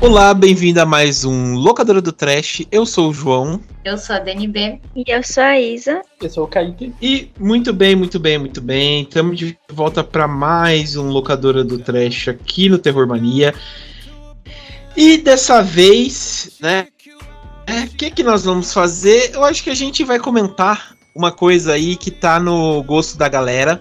Olá, bem-vindo a mais um Locadora do Trash. Eu sou o João. Eu sou a DNB. E eu sou a Isa. Eu sou o Kaique. E muito bem, muito bem, muito bem. Estamos de volta para mais um Locadora do Trash aqui no Terror Mania. E dessa vez, né? O é, que, que nós vamos fazer? Eu acho que a gente vai comentar uma coisa aí que tá no gosto da galera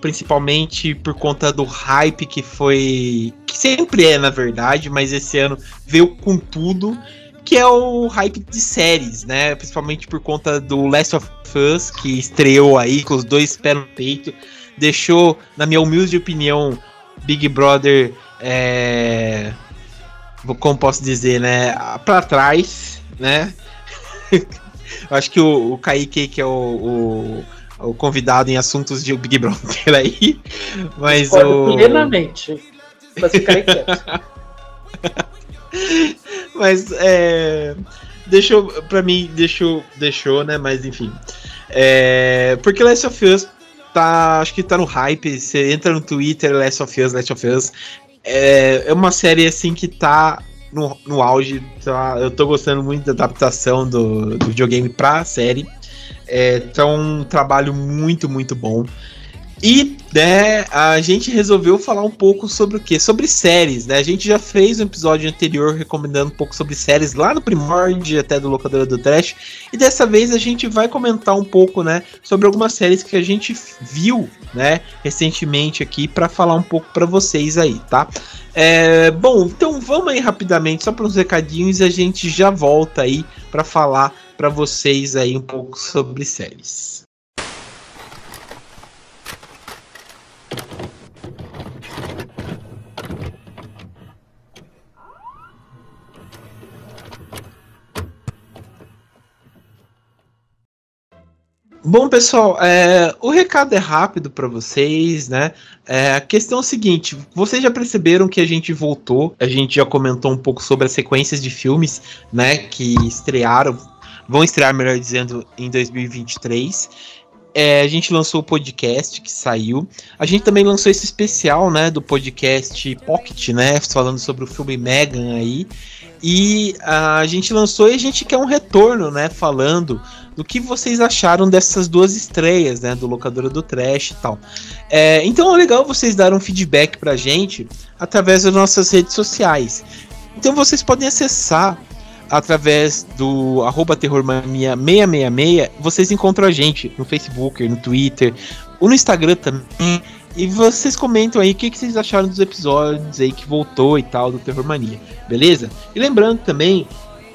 principalmente por conta do hype que foi. que sempre é, na verdade, mas esse ano veio com tudo. Que é o hype de séries, né? Principalmente por conta do Last of Us, que estreou aí com os dois pés no peito. Deixou, na minha humilde opinião, Big Brother. É... Como posso dizer, né? Pra trás, né? Acho que o, o Kaique, que é o, o o convidado em assuntos de Big Brother aí. Mas o. Plenamente. Mas ficarei quieto. mas é. Deixou, pra mim, deixou, deixou, né? Mas enfim. É, porque Last of Us tá. Acho que tá no hype. Você entra no Twitter, Last of Us, Last of Us. É, é uma série assim que tá no, no auge. Tá, eu tô gostando muito da adaptação do, do videogame pra série. É, então, um trabalho muito, muito bom. E né, a gente resolveu falar um pouco sobre o que? Sobre séries, né? A gente já fez um episódio anterior recomendando um pouco sobre séries lá no primórdio até do Locadora do Trash. E dessa vez a gente vai comentar um pouco, né, sobre algumas séries que a gente viu, né, recentemente aqui para falar um pouco para vocês aí, tá? É, bom, então vamos aí rapidamente só para uns recadinhos e a gente já volta aí para falar para vocês aí um pouco sobre séries. Bom, pessoal, é, o recado é rápido para vocês, né? É, a questão é a seguinte: vocês já perceberam que a gente voltou, a gente já comentou um pouco sobre as sequências de filmes, né? Que estrearam vão estrear, melhor dizendo, em 2023. É, a gente lançou o podcast que saiu. A gente também lançou esse especial, né, do podcast Pocket, né, falando sobre o filme Megan aí. E a gente lançou e a gente quer um retorno, né, falando do que vocês acharam dessas duas estreias, né, do Locadora do Trash e tal. É, então é legal vocês darem um feedback pra gente através das nossas redes sociais. Então vocês podem acessar através do arroba terrormania666, vocês encontram a gente no Facebook, no Twitter, ou no Instagram também. E vocês comentam aí o que, que vocês acharam dos episódios aí que voltou e tal do Terror Mania, beleza? E lembrando também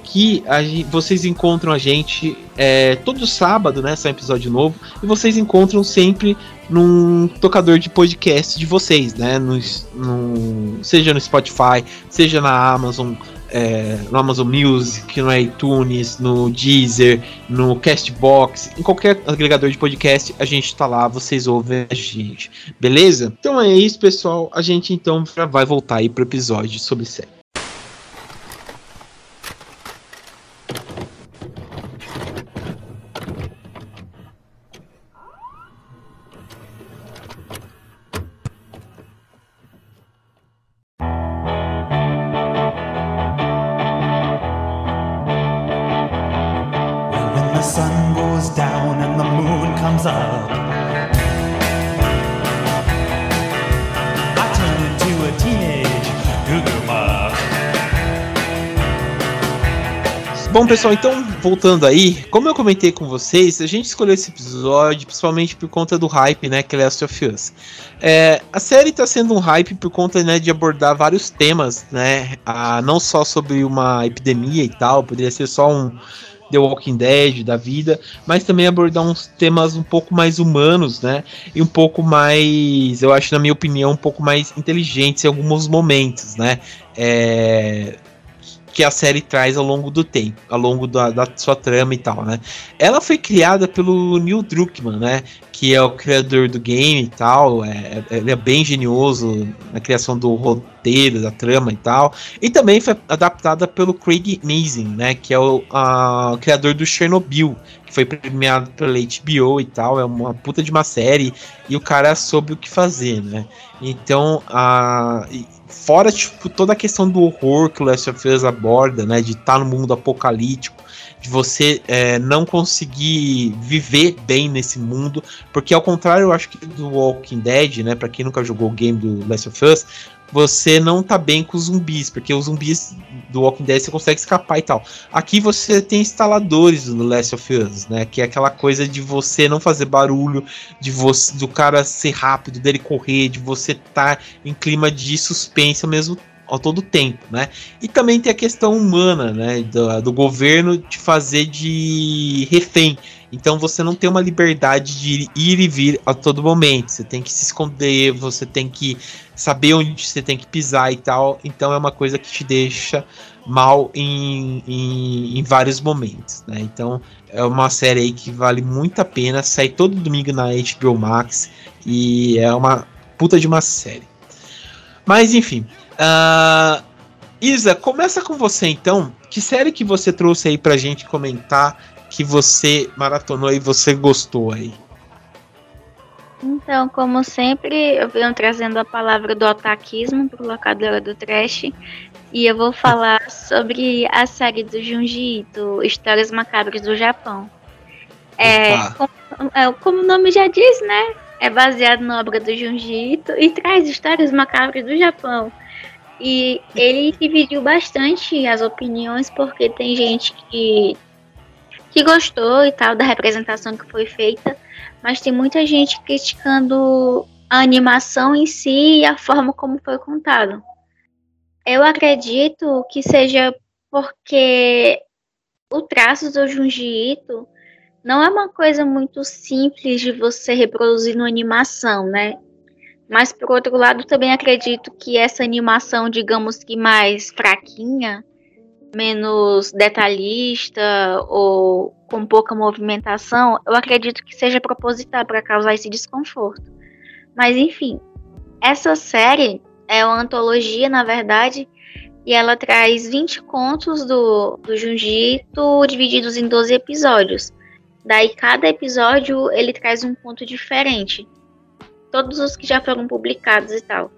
que a, vocês encontram a gente é, todo sábado, né? Sai um episódio novo. E vocês encontram sempre num tocador de podcast de vocês, né? No, no, seja no Spotify, seja na Amazon, é, no Amazon Music, no iTunes, no Deezer, no Castbox, em qualquer agregador de podcast, a gente tá lá, vocês ouvem a gente, beleza? Então é isso, pessoal. A gente então vai voltar aí pro episódio sobre série. Bom, pessoal, então voltando aí, como eu comentei com vocês, a gente escolheu esse episódio principalmente por conta do hype, né, que é Last of Us. É, a série está sendo um hype por conta, né, de abordar vários temas, né, a, não só sobre uma epidemia e tal, poderia ser só um The Walking Dead da vida, mas também abordar uns temas um pouco mais humanos, né, e um pouco mais, eu acho, na minha opinião, um pouco mais inteligentes em alguns momentos, né. É, que a série traz ao longo do tempo, ao longo da, da sua trama e tal, né? Ela foi criada pelo Neil Druckmann, né? Que é o criador do game e tal. É, é, ele é bem genioso na criação do roteiro, da trama e tal. E também foi adaptada pelo Craig Mazin, né? Que é o, a, criador do Chernobyl, que foi premiado pela HBO e tal. É uma puta de uma série. E o cara soube o que fazer, né? Então, a fora tipo toda a questão do horror que o Last of Us aborda, né, de estar tá no mundo apocalíptico, de você é, não conseguir viver bem nesse mundo, porque ao contrário, eu acho que do Walking Dead, né, para quem nunca jogou o game do Last of Us, você não tá bem com os zumbis, porque os zumbis do Walking Dead você consegue escapar e tal. Aqui você tem instaladores do Last of Us, né? Que é aquela coisa de você não fazer barulho, de você do cara ser rápido, dele correr, de você estar tá em clima de suspense ao mesmo ao todo tempo, né? E também tem a questão humana, né? Do, do governo te fazer de refém. Então você não tem uma liberdade de ir e vir a todo momento. Você tem que se esconder, você tem que saber onde você tem que pisar e tal. Então é uma coisa que te deixa mal em, em, em vários momentos, né? Então é uma série aí que vale muito a pena. Sai todo domingo na HBO Max e é uma puta de uma série. Mas enfim, uh, Isa, começa com você então. Que série que você trouxe aí pra gente comentar que você maratonou e você gostou aí? Então, como sempre, eu venho trazendo a palavra do otaquismo para o locadora do trash. E eu vou falar sobre a série do Junji Ito, Histórias Macabras do Japão. É, como, é, como, o nome já diz, né? É baseado na obra do Junji Ito e traz histórias macabras do Japão. E ele dividiu bastante as opiniões, porque tem gente que, que gostou e tal da representação que foi feita, mas tem muita gente criticando a animação em si e a forma como foi contado. Eu acredito que seja porque o traço do Junji Ito não é uma coisa muito simples de você reproduzir na animação, né? Mas por outro lado, também acredito que essa animação, digamos que mais fraquinha, menos detalhista ou com pouca movimentação, eu acredito que seja proposital para causar esse desconforto. Mas enfim, essa série é uma antologia, na verdade, e ela traz 20 contos do, do Junjito divididos em 12 episódios. Daí cada episódio ele traz um conto diferente. Todos os que já foram publicados e tal.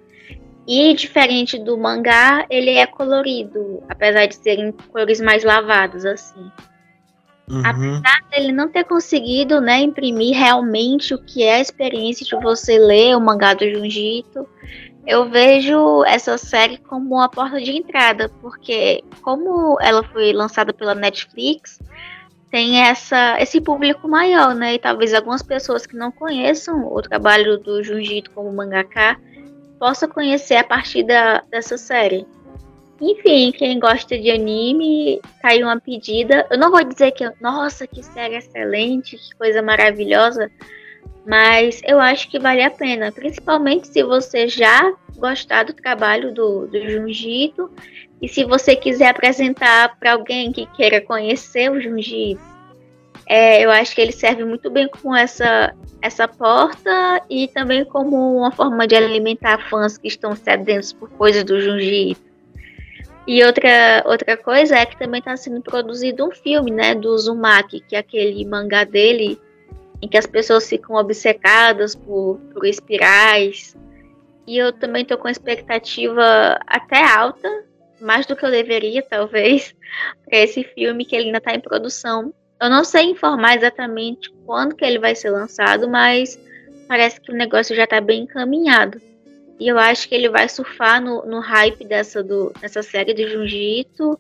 E diferente do mangá, ele é colorido, apesar de serem cores mais lavadas, assim. Uhum. Apesar dele não ter conseguido, né, imprimir realmente o que é a experiência de você ler o mangá do Junjito, eu vejo essa série como uma porta de entrada, porque como ela foi lançada pela Netflix, tem essa, esse público maior, né? E talvez algumas pessoas que não conheçam o trabalho do Junjito como mangaka possa conhecer a partir da, dessa série. Enfim, quem gosta de anime, tá aí uma pedida. Eu não vou dizer que, nossa, que série excelente, que coisa maravilhosa, mas eu acho que vale a pena, principalmente se você já gostar do trabalho do, do e se você quiser apresentar para alguém que queira conhecer o Junjito. É, eu acho que ele serve muito bem com essa, essa porta e também como uma forma de alimentar fãs que estão sedentos por coisas do Junjito. E outra, outra coisa é que também está sendo produzido um filme, né, do Uzumaki, que é aquele mangá dele, em que as pessoas ficam obcecadas por, por espirais. E eu também estou com expectativa até alta, mais do que eu deveria, talvez, para esse filme que ele ainda está em produção. Eu não sei informar exatamente quando que ele vai ser lançado, mas parece que o negócio já está bem encaminhado. E eu acho que ele vai surfar no, no hype dessa, do, dessa série de Jiu-Jitsu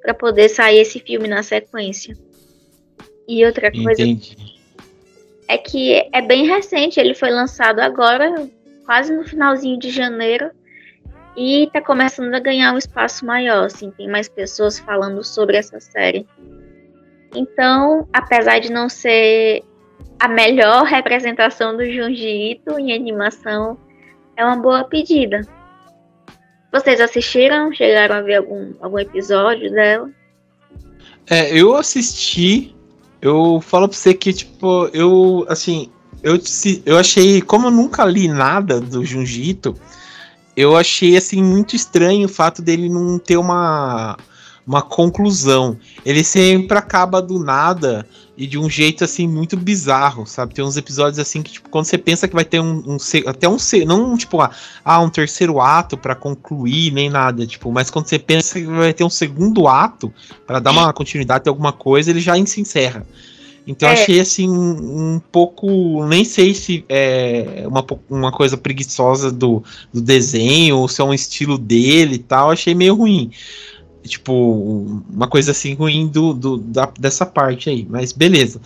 para poder sair esse filme na sequência. E outra coisa Entendi. é que é bem recente, ele foi lançado agora, quase no finalzinho de janeiro, e tá começando a ganhar um espaço maior, assim, tem mais pessoas falando sobre essa série. Então, apesar de não ser a melhor representação do Junji Ito em animação, é uma boa pedida. Vocês assistiram? Chegaram a ver algum, algum episódio dela? É, eu assisti. Eu falo pra você que, tipo, eu, assim, eu, eu achei, como eu nunca li nada do Junjito, eu achei, assim, muito estranho o fato dele não ter uma uma conclusão. Ele sempre acaba do nada e de um jeito assim muito bizarro, sabe? Tem uns episódios assim que tipo quando você pensa que vai ter um, um até um não tipo ah, ah um terceiro ato para concluir nem nada, tipo, mas quando você pensa que vai ter um segundo ato para dar uma continuidade a alguma coisa, ele já se encerra. Então é. achei assim um, um, pouco, nem sei se é uma, uma coisa preguiçosa do, do desenho ou se é um estilo dele e tal, achei meio ruim tipo, uma coisa assim ruim do, do da, dessa parte aí, mas beleza.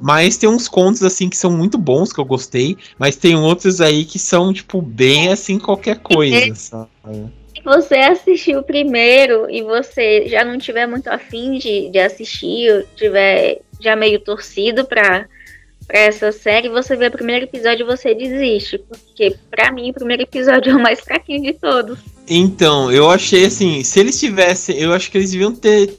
Mas tem uns contos assim que são muito bons que eu gostei, mas tem outros aí que são tipo bem assim qualquer coisa, sabe? Se você assistiu primeiro e você já não tiver muito afim de, de assistir, ou tiver já meio torcido pra, pra essa série, você vê o primeiro episódio e você desiste. Porque pra mim o primeiro episódio é o mais fraquinho de todos. Então, eu achei assim, se eles tivessem, eu acho que eles deviam ter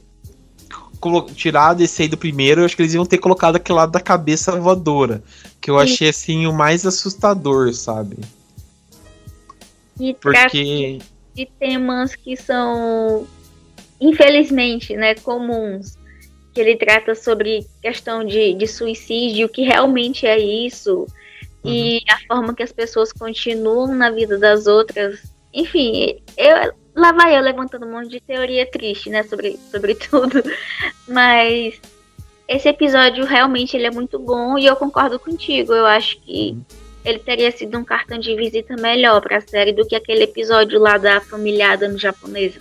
tirado esse aí do primeiro, eu acho que eles iam ter colocado aquele lado da cabeça voadora, que eu Sim. achei assim o mais assustador, sabe? E Porque de temas que são infelizmente, né, comuns, que ele trata sobre questão de, de suicídio, o que realmente é isso, uhum. e a forma que as pessoas continuam na vida das outras enfim, eu, lá vai eu levantando um monte de teoria triste, né, sobre, sobre tudo. Mas esse episódio realmente ele é muito bom e eu concordo contigo. Eu acho que ele teria sido um cartão de visita melhor para a série do que aquele episódio lá da familiada no japonesa.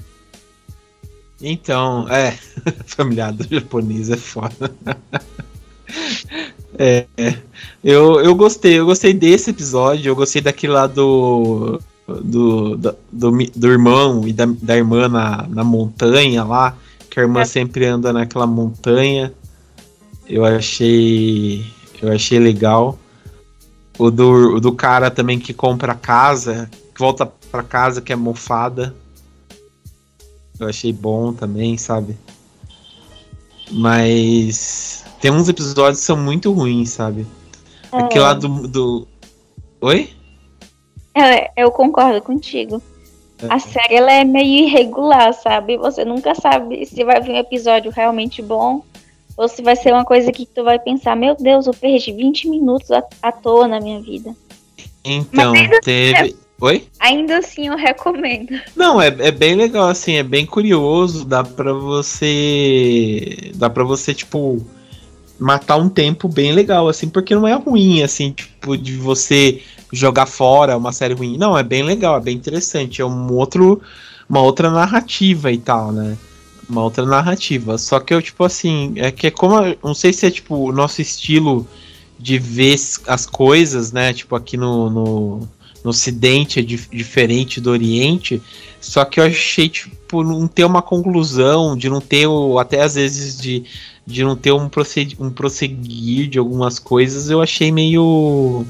Então, é, familiada japonesa é foda. é, eu, eu gostei, eu gostei desse episódio, eu gostei daquele lá do do, do, do, do irmão e da, da irmã na, na montanha lá, que a irmã é. sempre anda naquela montanha. Eu achei. Eu achei legal. O do, o do cara também que compra casa, que volta pra casa que é mofada. Eu achei bom também, sabe? Mas tem uns episódios que são muito ruins, sabe? É. Aquele lá do, do. Oi? É, eu concordo contigo. A série ela é meio irregular, sabe? Você nunca sabe se vai vir um episódio realmente bom ou se vai ser uma coisa que tu vai pensar, meu Deus, eu perdi 20 minutos à, à toa na minha vida. Então, teve. Oi? Ainda assim eu recomendo. Não, é, é bem legal, assim, é bem curioso, dá pra você. Dá pra você, tipo, matar um tempo bem legal, assim, porque não é ruim, assim, tipo, de você jogar fora uma série ruim. Não, é bem legal, é bem interessante. É um outro, uma outra narrativa e tal, né? Uma outra narrativa. Só que eu, tipo assim, é que é como. Não sei se é tipo o nosso estilo de ver as coisas, né? Tipo, aqui no, no, no Ocidente é di diferente do Oriente. Só que eu achei, tipo, não ter uma conclusão, de não ter, até às vezes, de, de não ter um, um prosseguir de algumas coisas, eu achei meio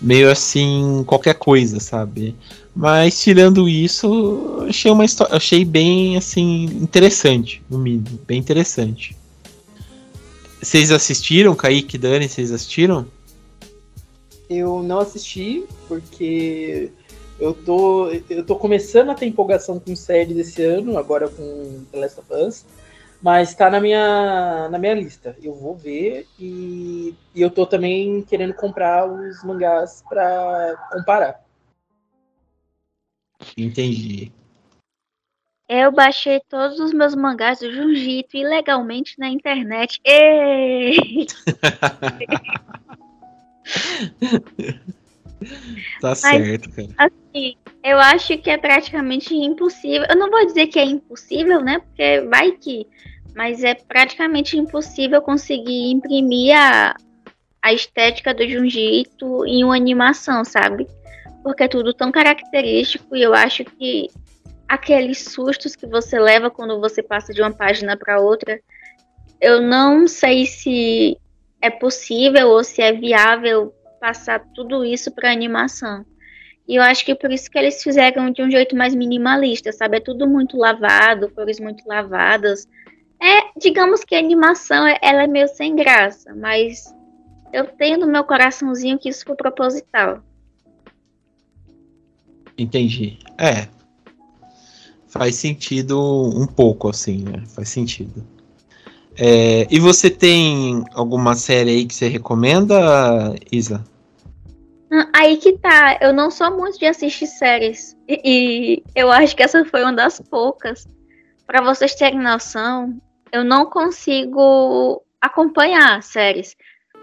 meio assim, qualquer coisa, sabe? Mas tirando isso, achei uma história, achei bem assim interessante, no mínimo, bem interessante. Vocês assistiram, Kaique Dani, vocês assistiram? Eu não assisti porque eu tô eu tô começando a ter empolgação com séries esse ano, agora com The Last of Us. Mas tá na minha, na minha lista. Eu vou ver e, e eu tô também querendo comprar os mangás para comparar. Entendi. Eu baixei todos os meus mangás do Jujito ilegalmente na internet. Ei! tá certo, cara. Assim, eu acho que é praticamente impossível. Eu não vou dizer que é impossível, né? Porque vai que mas é praticamente impossível conseguir imprimir a, a estética do Junjito em uma animação, sabe? Porque é tudo tão característico e eu acho que aqueles sustos que você leva quando você passa de uma página para outra, eu não sei se é possível ou se é viável passar tudo isso para animação. E eu acho que por isso que eles fizeram de um jeito mais minimalista, sabe? É tudo muito lavado, cores muito lavadas, é, digamos que a animação ela é meio sem graça, mas eu tenho no meu coraçãozinho que isso foi proposital. Entendi. É. faz sentido um pouco, assim, né? Faz sentido. É, e você tem alguma série aí que você recomenda, Isa? Aí que tá, eu não sou muito de assistir séries. E, e eu acho que essa foi uma das poucas. Para vocês terem noção, eu não consigo acompanhar séries.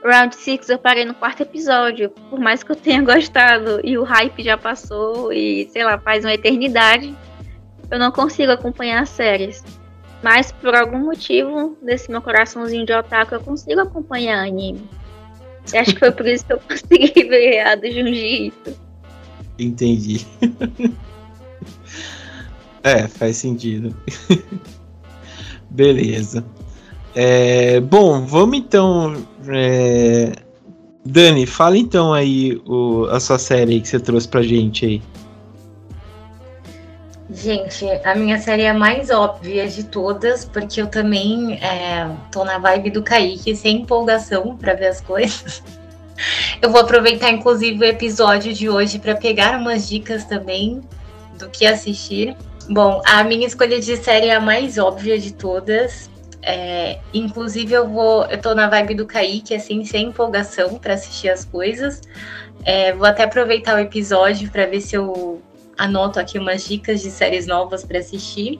Round 6 eu parei no quarto episódio, por mais que eu tenha gostado e o hype já passou e sei lá, faz uma eternidade, eu não consigo acompanhar séries. Mas por algum motivo, desse meu coraçãozinho de otaku, eu consigo acompanhar anime. E acho que foi por isso que eu consegui ver a do Junji Ito. Entendi. é, faz sentido. Beleza. É, bom, vamos então. É, Dani, fala então aí o, a sua série que você trouxe pra gente aí. Gente, a minha série é a mais óbvia de todas, porque eu também é, tô na vibe do Kaique, sem empolgação para ver as coisas. Eu vou aproveitar, inclusive, o episódio de hoje para pegar umas dicas também do que assistir. Bom, a minha escolha de série é a mais óbvia de todas. É, inclusive, eu vou. Eu tô na vibe do Kaique, assim, sem empolgação para assistir as coisas. É, vou até aproveitar o episódio para ver se eu anoto aqui umas dicas de séries novas para assistir.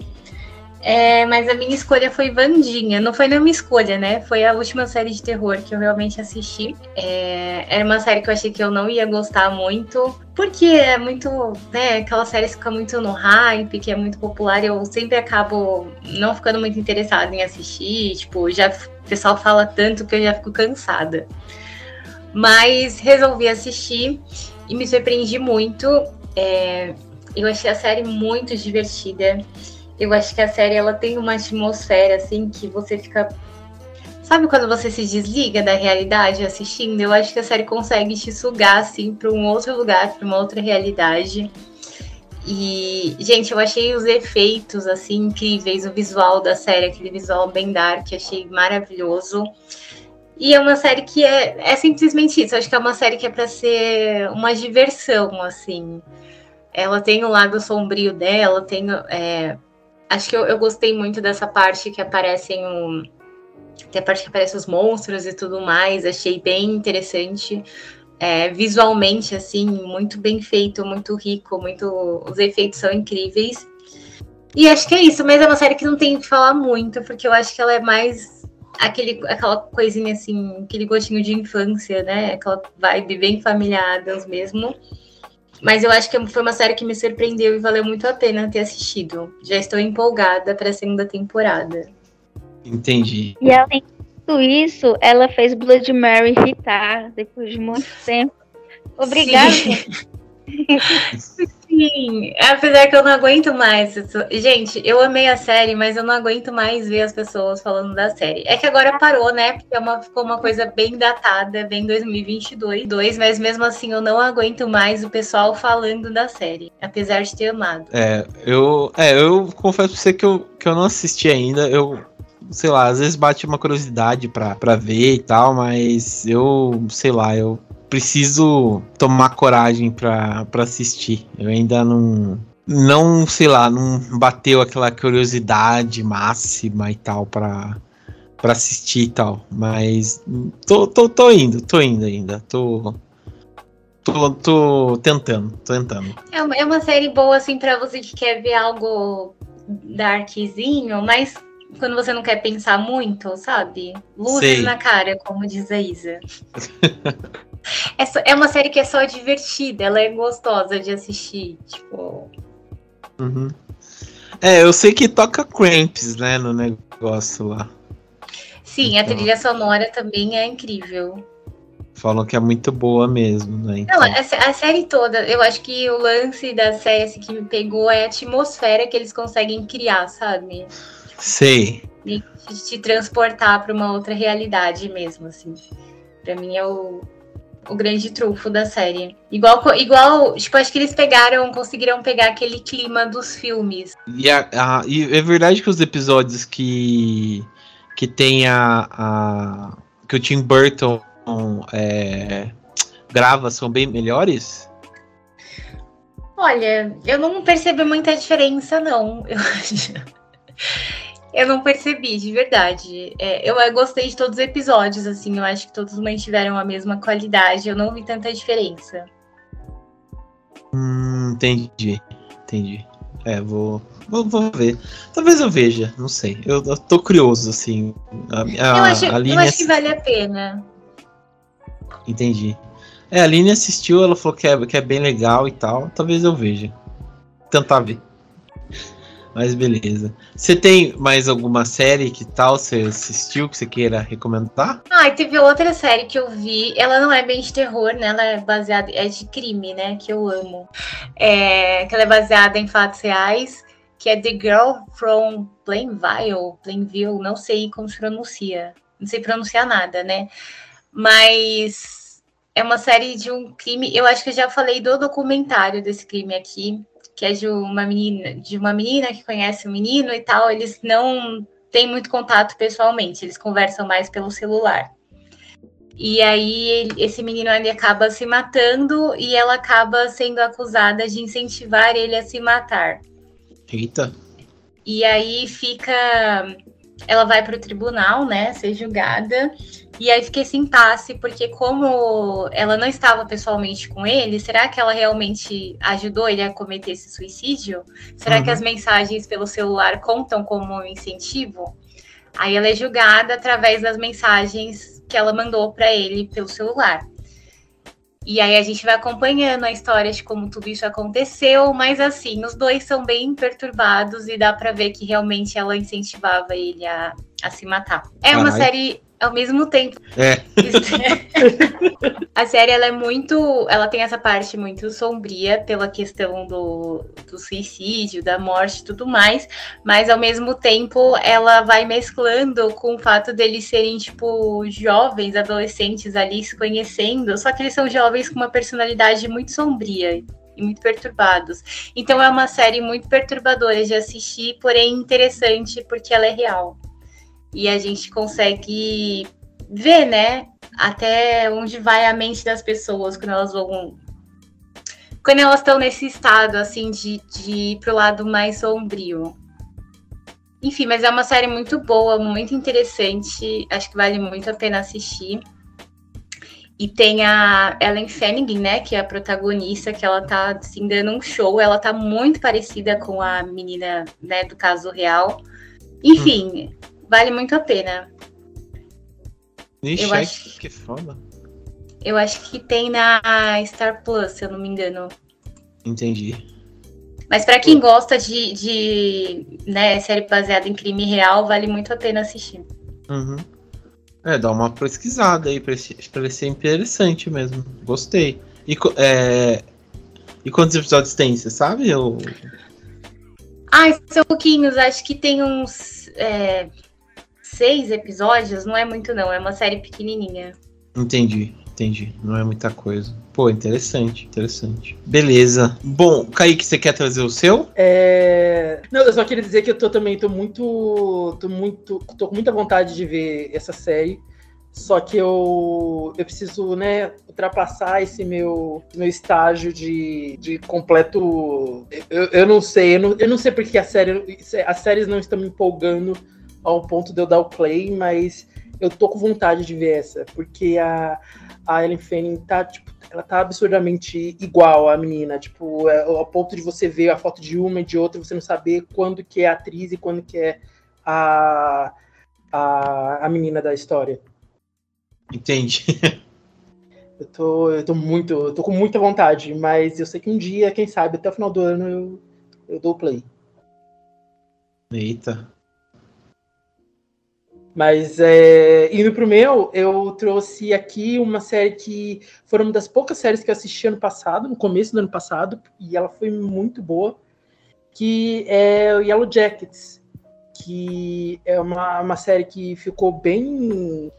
É, mas a minha escolha foi Vandinha. Não foi nenhuma escolha, né? Foi a última série de terror que eu realmente assisti. É, era uma série que eu achei que eu não ia gostar muito, porque é muito, né? Aquela série fica muito no hype, que é muito popular. Eu sempre acabo não ficando muito interessada em assistir. Tipo, já o pessoal fala tanto que eu já fico cansada. Mas resolvi assistir e me surpreendi muito. É, eu achei a série muito divertida. Eu acho que a série ela tem uma atmosfera assim que você fica Sabe quando você se desliga da realidade assistindo? Eu acho que a série consegue te sugar assim para um outro lugar, para uma outra realidade. E, gente, eu achei os efeitos assim incríveis, o visual da série, aquele visual bem dark, achei maravilhoso. E é uma série que é, é simplesmente isso. Eu acho que é uma série que é para ser uma diversão, assim. Ela tem o lado sombrio dela, tem é, acho que eu, eu gostei muito dessa parte que aparecem tem a parte que aparecem os monstros e tudo mais, achei bem interessante. É, visualmente, assim, muito bem feito, muito rico, muito. Os efeitos são incríveis. E acho que é isso, mas é uma série que não tem que falar muito, porque eu acho que ela é mais aquele, aquela coisinha assim, aquele gostinho de infância, né? Aquela vibe bem familiar mesmo. Mas eu acho que foi uma série que me surpreendeu e valeu muito a pena ter assistido. Já estou empolgada para a segunda temporada. Entendi. E além de isso, ela fez Blood Mary hitar depois de muito tempo. Obrigada. Sim, apesar que eu não aguento mais. Gente, eu amei a série, mas eu não aguento mais ver as pessoas falando da série. É que agora parou, né? Porque é uma, ficou uma coisa bem datada, bem 2022, dois, mas mesmo assim eu não aguento mais o pessoal falando da série, apesar de ter amado. É, eu, é, eu confesso pra você que eu, que eu não assisti ainda. Eu sei lá, às vezes bate uma curiosidade pra, pra ver e tal, mas eu, sei lá, eu preciso tomar coragem para assistir. Eu ainda não. Não, sei lá, não bateu aquela curiosidade máxima e tal para para assistir e tal. Mas tô, tô, tô indo, tô indo ainda. Tô, tô, tô tentando, tô tentando. É uma, é uma série boa, assim, para você que quer ver algo darkzinho, mas quando você não quer pensar muito, sabe? Luzes Sei. na cara, como diz a Isa. É, é uma série que é só divertida, ela é gostosa de assistir, tipo. Uhum. É, eu sei que toca Cramps, né, no negócio lá. Sim, então... a trilha sonora também é incrível. Falam que é muito boa mesmo, né? Então... Não, a, a, série toda, eu acho que o lance da série assim, que me pegou é a atmosfera que eles conseguem criar, sabe? Sei. E te transportar para uma outra realidade mesmo, assim. Pra mim é o, o grande trunfo da série. Igual, igual, tipo, acho que eles pegaram, conseguiram pegar aquele clima dos filmes. E, a, a, e é verdade que os episódios que que tem a, a que o Tim Burton é, grava são bem melhores? Olha, eu não percebi muita diferença, não. Eu acho. Eu não percebi, de verdade. É, eu, eu, gostei de todos os episódios, assim. Eu acho que todos mantiveram a mesma qualidade. Eu não vi tanta diferença. Hum, entendi. Entendi. É, vou, vou, vou ver. Talvez eu veja, não sei. Eu, eu tô curioso, assim. A, a, eu, acho, a eu acho que vale a pena. Entendi. É, a Aline assistiu, ela falou que é, que é bem legal e tal. Talvez eu veja. Tentar ver. Mas beleza. Você tem mais alguma série que tal você assistiu que você queira recomendar? Ah, teve outra série que eu vi. Ela não é bem de terror, né? Ela é baseada. É de crime, né? Que eu amo. É, que ela é baseada em fatos reais. Que é The Girl from Plainville. Plainville, não sei como se pronuncia. Não sei pronunciar nada, né? Mas é uma série de um crime. Eu acho que eu já falei do documentário desse crime aqui que é de uma menina, de uma menina que conhece o um menino e tal, eles não têm muito contato pessoalmente, eles conversam mais pelo celular. E aí esse menino ele acaba se matando e ela acaba sendo acusada de incentivar ele a se matar. Eita. E aí fica ela vai para o tribunal, né, ser julgada. E aí fiquei sem passe, porque como ela não estava pessoalmente com ele, será que ela realmente ajudou ele a cometer esse suicídio? Será uhum. que as mensagens pelo celular contam como um incentivo? Aí ela é julgada através das mensagens que ela mandou para ele pelo celular. E aí a gente vai acompanhando a história de como tudo isso aconteceu, mas assim, os dois são bem perturbados e dá para ver que realmente ela incentivava ele a, a se matar. É uma série ao mesmo tempo. É. a série ela é muito, ela tem essa parte muito sombria pela questão do, do suicídio, da morte e tudo mais, mas ao mesmo tempo ela vai mesclando com o fato deles serem tipo jovens, adolescentes ali se conhecendo, só que eles são jovens com uma personalidade muito sombria e muito perturbados. Então é uma série muito perturbadora de assistir, porém interessante porque ela é real e a gente consegue ver, né, até onde vai a mente das pessoas quando elas vão quando elas estão nesse estado assim de, de ir pro lado mais sombrio. Enfim, mas é uma série muito boa, muito interessante. Acho que vale muito a pena assistir. E tem a Ellen Fanning, né, que é a protagonista, que ela tá assim, dando um show. Ela tá muito parecida com a menina, né, do caso real. Enfim. Vale muito a pena. Ixi, eu acho que foda. Eu acho que tem na Star Plus, se eu não me engano. Entendi. Mas para quem gosta de, de né, série baseada em crime real, vale muito a pena assistir. Uhum. É, dá uma pesquisada aí, parecer interessante mesmo. Gostei. E, é... e quantos episódios tem, você sabe? Eu... Ah, são pouquinhos, acho que tem uns. É, seis episódios não é muito, não. É uma série pequenininha. Entendi, entendi. Não é muita coisa. Pô, interessante, interessante. Beleza. Bom, Kaique, você quer trazer o seu? É... Não, eu só queria dizer que eu tô também, tô muito. tô muito. tô com muita vontade de ver essa série. Só que eu, eu preciso, né, ultrapassar esse meu, meu estágio de, de completo. Eu, eu não sei, eu não, eu não sei porque a série, as séries não estão me empolgando ao ponto de eu dar o play, mas eu tô com vontade de ver essa, porque a, a Ellen Fanning tá, tipo, ela tá absurdamente igual à menina, tipo, é, ao ponto de você ver a foto de uma e de outra, você não saber quando que é a atriz e quando que é a, a, a menina da história. Entendi. Eu tô, eu tô muito, eu tô com muita vontade, mas eu sei que um dia, quem sabe, até o final do ano eu, eu dou o play. Eita. Mas é, indo pro meu, eu trouxe aqui uma série que foi uma das poucas séries que eu assisti ano passado, no começo do ano passado, e ela foi muito boa, que é o Yellow Jackets, que é uma, uma série que ficou bem.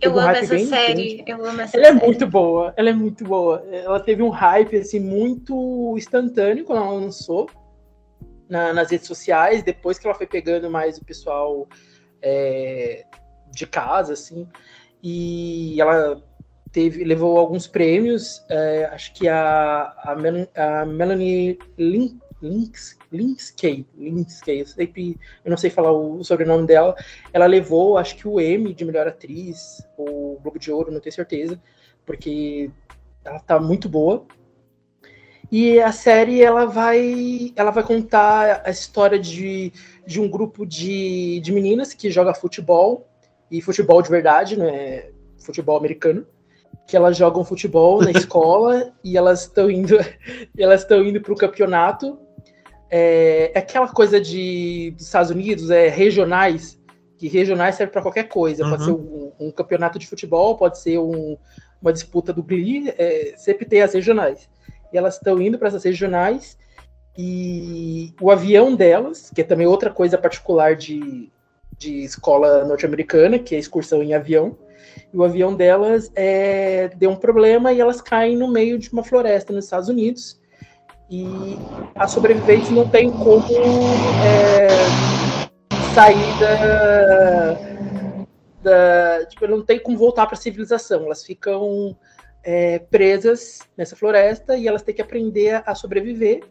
Eu amo essa série, eu amo essa ela série. é muito boa, ela é muito boa. Ela teve um hype assim muito instantâneo quando ela lançou na, nas redes sociais, depois que ela foi pegando mais o pessoal é, de casa, assim, e ela teve, levou alguns prêmios. É, acho que a, a, Mel, a Melanie Lin, Links, Linskey, Linskey, eu, sei, eu não sei falar o, sobrenome dela. Ela levou, acho que o Emmy de melhor atriz, o Globo de Ouro, não tenho certeza, porque ela tá muito boa. E a série ela vai, ela vai contar a história de, de um grupo de, de meninas que joga futebol e futebol de verdade, né? Futebol americano que elas jogam futebol na escola e elas estão indo elas estão indo para o campeonato é, é, aquela coisa de dos Estados Unidos é regionais que regionais serve para qualquer coisa uhum. pode ser um, um, campeonato de futebol pode ser um, uma disputa do Glee é, sempre tem as regionais e elas estão indo para essas regionais e o avião delas que é também outra coisa particular de, de escola norte-americana que é excursão em avião e o avião delas é, deu um problema e elas caem no meio de uma floresta nos Estados Unidos. E a sobrevivente não tem como é, sair da, da, Tipo, não tem como voltar para a civilização. Elas ficam é, presas nessa floresta e elas têm que aprender a sobreviver.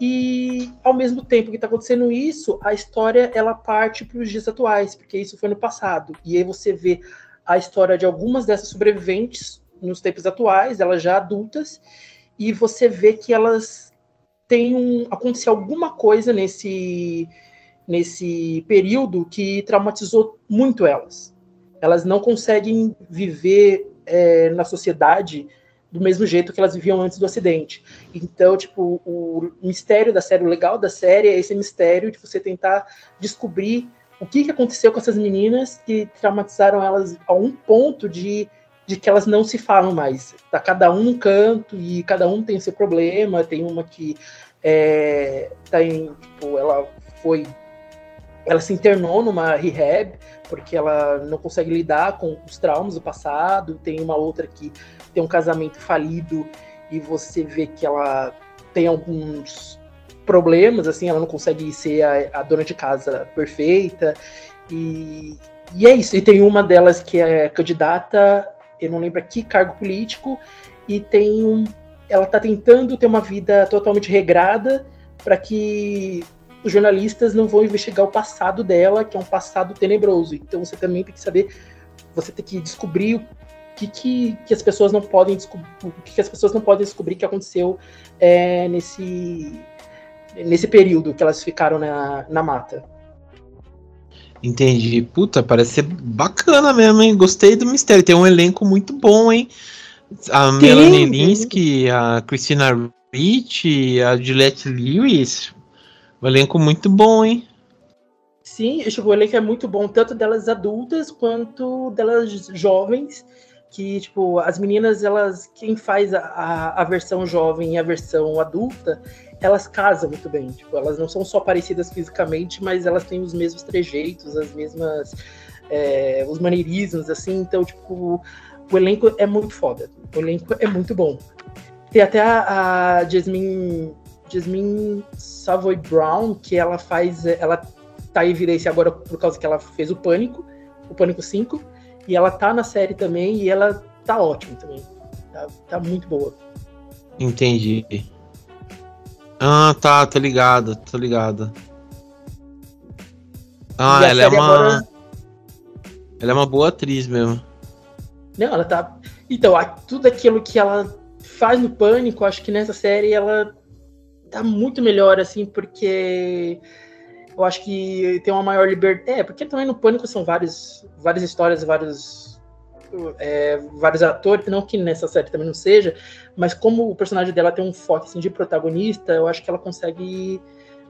E ao mesmo tempo que está acontecendo isso, a história ela parte para os dias atuais, porque isso foi no passado. E aí você vê a história de algumas dessas sobreviventes nos tempos atuais, elas já adultas, e você vê que elas têm um, aconteceu alguma coisa nesse nesse período que traumatizou muito elas. Elas não conseguem viver é, na sociedade do mesmo jeito que elas viviam antes do acidente. Então, tipo, o mistério da série, o legal da série é esse mistério de você tentar descobrir o que, que aconteceu com essas meninas que traumatizaram elas a um ponto de, de que elas não se falam mais. Tá cada um num canto e cada um tem seu problema. Tem uma que é, tá em, tipo, ela foi ela se internou numa rehab porque ela não consegue lidar com os traumas do passado. Tem uma outra que tem um casamento falido e você vê que ela tem alguns problemas, assim, ela não consegue ser a, a dona de casa perfeita. E, e é isso. E tem uma delas que é candidata, eu não lembro que cargo político, e tem um. Ela está tentando ter uma vida totalmente regrada para que os jornalistas não vão investigar o passado dela, que é um passado tenebroso. Então você também tem que saber, você tem que descobrir o que, que, que as pessoas não podem descobrir, o que, que as pessoas não podem descobrir que aconteceu é, nesse nesse período que elas ficaram na, na mata. Entendi. Puta, parece ser bacana mesmo, hein? Gostei do mistério. Tem um elenco muito bom, hein? A sim, Melanie Linsky, a Christina Ricci, a Juliette Lewis. Um elenco muito bom, hein? Sim, o elenco é muito bom, tanto delas adultas quanto delas jovens. Que, tipo, as meninas, elas. Quem faz a, a versão jovem e a versão adulta elas casam muito bem. Tipo, elas não são só parecidas fisicamente, mas elas têm os mesmos trejeitos, as mesmas. É, os maneirismos, assim. Então, tipo, o elenco é muito foda. O elenco é muito bom. Tem até a, a Jasmine, Jasmine Savoy Brown, que ela faz. Ela tá em evidência agora por causa que ela fez o Pânico, o Pânico 5. E ela tá na série também e ela tá ótima também. Tá, tá muito boa. Entendi. Ah, tá, tô ligado, tô ligado. Ah, ela é uma. Agora... Ela é uma boa atriz mesmo. Não, ela tá. Então, tudo aquilo que ela faz no Pânico, acho que nessa série ela tá muito melhor, assim, porque eu acho que tem uma maior liberdade. É, porque também no Pânico são vários, várias histórias, vários é, vários atores, não que nessa série também não seja, mas como o personagem dela tem um foco assim, de protagonista, eu acho que ela consegue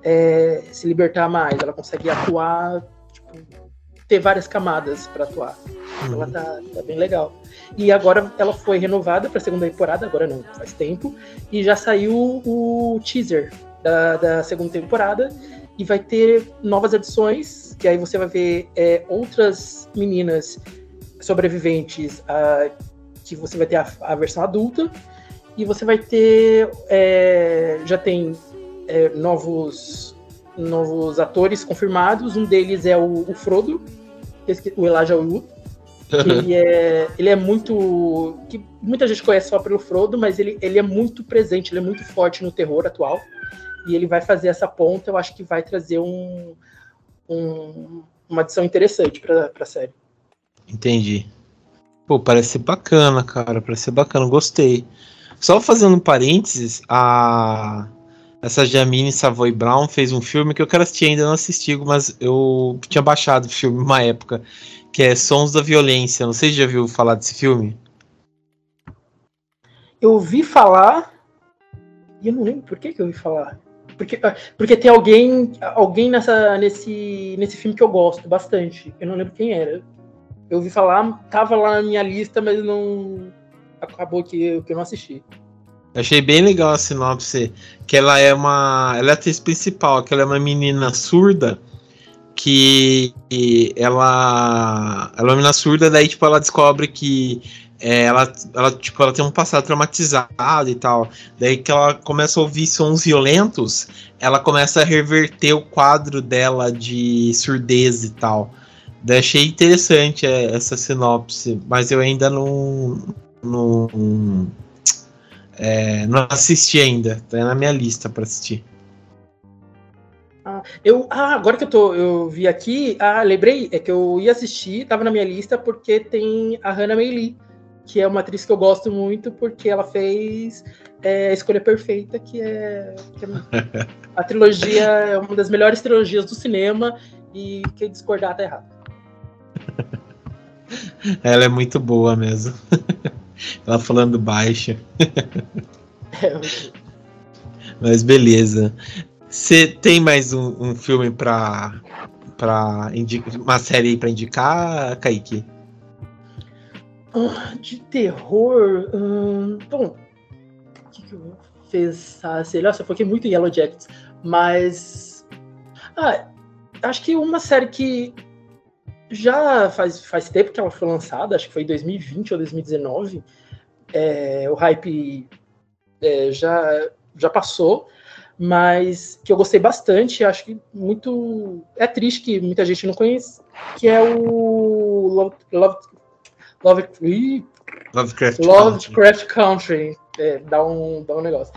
é, se libertar mais, ela consegue atuar, tipo, ter várias camadas para atuar. Uhum. Ela tá, tá, bem legal. E agora ela foi renovada para a segunda temporada, agora não, faz tempo, e já saiu o teaser da, da segunda temporada e vai ter novas edições, que aí você vai ver é, outras meninas sobreviventes uh, que você vai ter a, a, versão adulta e você vai ter é, já tem é, novos novos atores confirmados um deles é o, o Frodo o Elijah Wood ele é, ele é muito. que muita gente conhece só pelo Frodo, mas ele, ele é muito presente, ele é muito forte no terror atual. E ele vai fazer essa ponta, eu acho que vai trazer um, um uma adição interessante pra, pra série. Entendi. Pô, parece ser bacana, cara. Parece ser bacana, gostei. Só fazendo um parênteses, a. Essa Jamine Savoy Brown fez um filme que eu quero assistir, ainda não assisti, mas eu tinha baixado o filme uma época, que é Sons da Violência. Não sei se já viu falar desse filme. Eu ouvi falar. E eu não lembro por que, que eu ouvi falar. Porque, porque tem alguém alguém nessa, nesse, nesse filme que eu gosto bastante. Eu não lembro quem era. Eu ouvi falar, tava lá na minha lista, mas não. Acabou que, que eu não assisti. Achei bem legal a sinopse, que ela é uma. Ela é a atriz principal, que ela é uma menina surda que ela. Ela é uma menina surda, daí tipo, ela descobre que é, ela, ela, tipo, ela tem um passado traumatizado e tal. Daí que ela começa a ouvir sons violentos, ela começa a reverter o quadro dela de surdez e tal. Daí achei interessante é, essa sinopse, mas eu ainda não. não, é, não assisti ainda. Tá na minha lista para assistir. Ah, eu, ah, agora que eu, tô, eu vi aqui, ah, lembrei, é que eu ia assistir, tava na minha lista porque tem a Hannah May Lee que é uma atriz que eu gosto muito porque ela fez é, a Escolha Perfeita, que é, que é a trilogia, é uma das melhores trilogias do cinema e quem discordar tá errado. Ela é muito boa mesmo. ela falando baixa. É, Mas beleza. Você tem mais um, um filme para para uma série para indicar, Kaique? Ah, de terror. Hum, bom, o que, que eu fiz? Sei lá, eu foquei muito em Yellow Jackets. Mas. Ah, acho que uma série que já faz, faz tempo que ela foi lançada, acho que foi em 2020 ou 2019. É, o hype é, já, já passou, mas que eu gostei bastante, acho que muito. É triste que muita gente não conhece, que é o Love, Love Love, Lovecraft, Lovecraft Country. Country. É, dá, um, dá um negócio.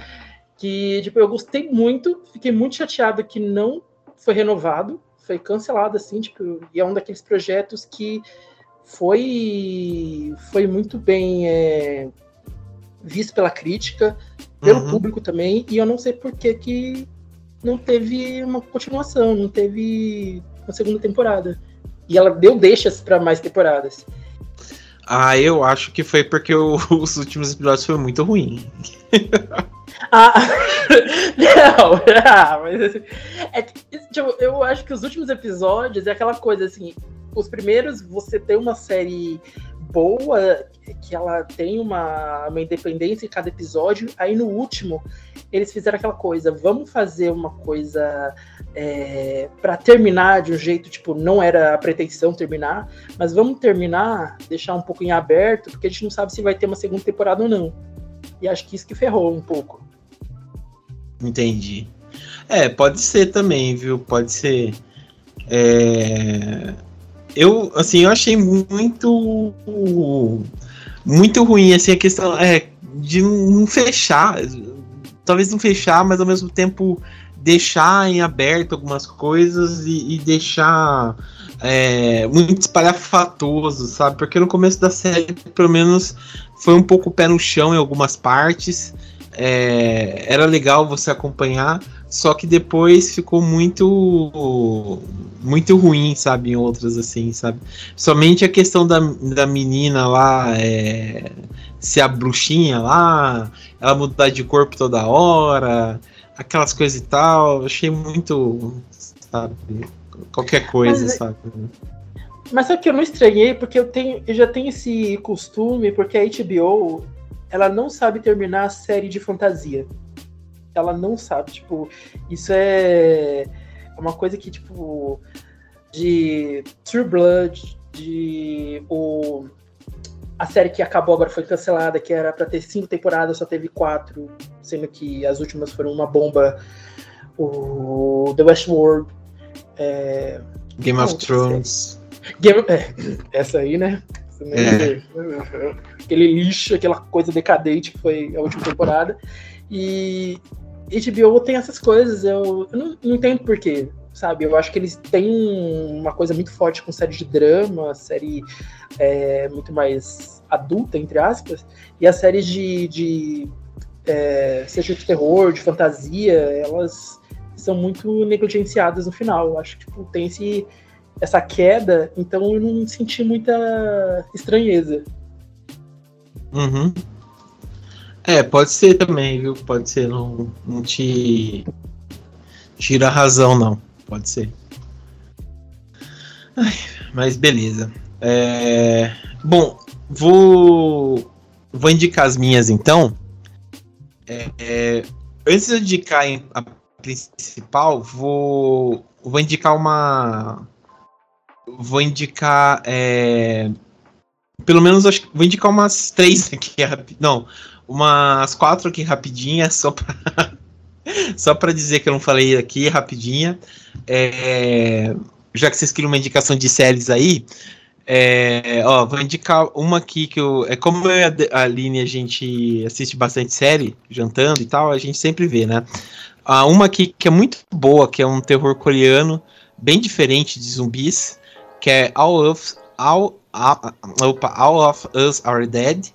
Que, tipo, eu gostei muito, fiquei muito chateado que não foi renovado, foi cancelado, assim, tipo, e é um daqueles projetos que foi, foi muito bem é, visto pela crítica, pelo uhum. público também, e eu não sei por que que não teve uma continuação, não teve uma segunda temporada. E ela deu deixas para mais temporadas. Ah, eu acho que foi porque o, os últimos episódios foram muito ruins. ah, não, ah, mas assim, é, tipo, eu acho que os últimos episódios é aquela coisa assim, os primeiros você tem uma série boa, que ela tem uma, uma independência em cada episódio, aí no último eles fizeram aquela coisa, vamos fazer uma coisa é, para terminar de um jeito, tipo, não era a pretensão terminar, mas vamos terminar, deixar um pouco em aberto, porque a gente não sabe se vai ter uma segunda temporada ou não. E acho que isso que ferrou um pouco. Entendi. É, pode ser também, viu? Pode ser. É... Eu, assim, eu achei muito. Muito ruim, assim, a questão é, de não fechar. Talvez não fechar, mas ao mesmo tempo deixar em aberto algumas coisas e, e deixar é, muito espalhafatoso, sabe? Porque no começo da série, pelo menos, foi um pouco pé no chão em algumas partes. É, era legal você acompanhar, só que depois ficou muito muito ruim, sabe, em outras assim, sabe? Somente a questão da, da menina lá, é, ser a bruxinha lá, ela mudar de corpo toda hora, aquelas coisas e tal, achei muito, sabe, qualquer coisa, mas, é- sabe? Mas é que eu não estranhei, porque eu tenho, eu já tenho esse costume, porque a HBO, ela não sabe terminar a série de fantasia. Ela não sabe, tipo, isso é uma coisa que, tipo, de True Blood, de o a série que acabou agora foi cancelada, que era para ter cinco temporadas, só teve quatro, sendo que as últimas foram uma bomba. O The Westworld. É... Game of Thrones. Game... É, essa aí, né? É. Aquele lixo, aquela coisa decadente que foi a última temporada. E HBO tem essas coisas, eu, eu não, não entendo porquê, sabe? Eu acho que eles têm uma coisa muito forte com série de drama, série é, muito mais adulta, entre aspas, e as séries de, de é, seja de terror, de fantasia, elas são muito negligenciadas no final. Eu acho que tipo, tem esse, essa queda, então eu não senti muita estranheza. Uhum. É, pode ser também, viu? Pode ser, não, não te tira a razão, não. Pode ser. Ai, mas beleza. É, bom, vou, vou indicar as minhas então. É, é, antes de indicar a principal, vou, vou indicar uma. Vou indicar. É, pelo menos acho vou indicar umas três aqui. Não, umas quatro aqui rapidinhas, só pra, só para dizer que eu não falei aqui rapidinha. É, já que vocês queriam uma indicação de séries aí, é, ó, vou indicar uma aqui que eu. É como eu e a Aline a gente assiste bastante série, jantando e tal, a gente sempre vê, né? Ah, uma aqui que é muito boa, que é um terror coreano, bem diferente de zumbis, que é All of, All, opa, All of Us Are Dead,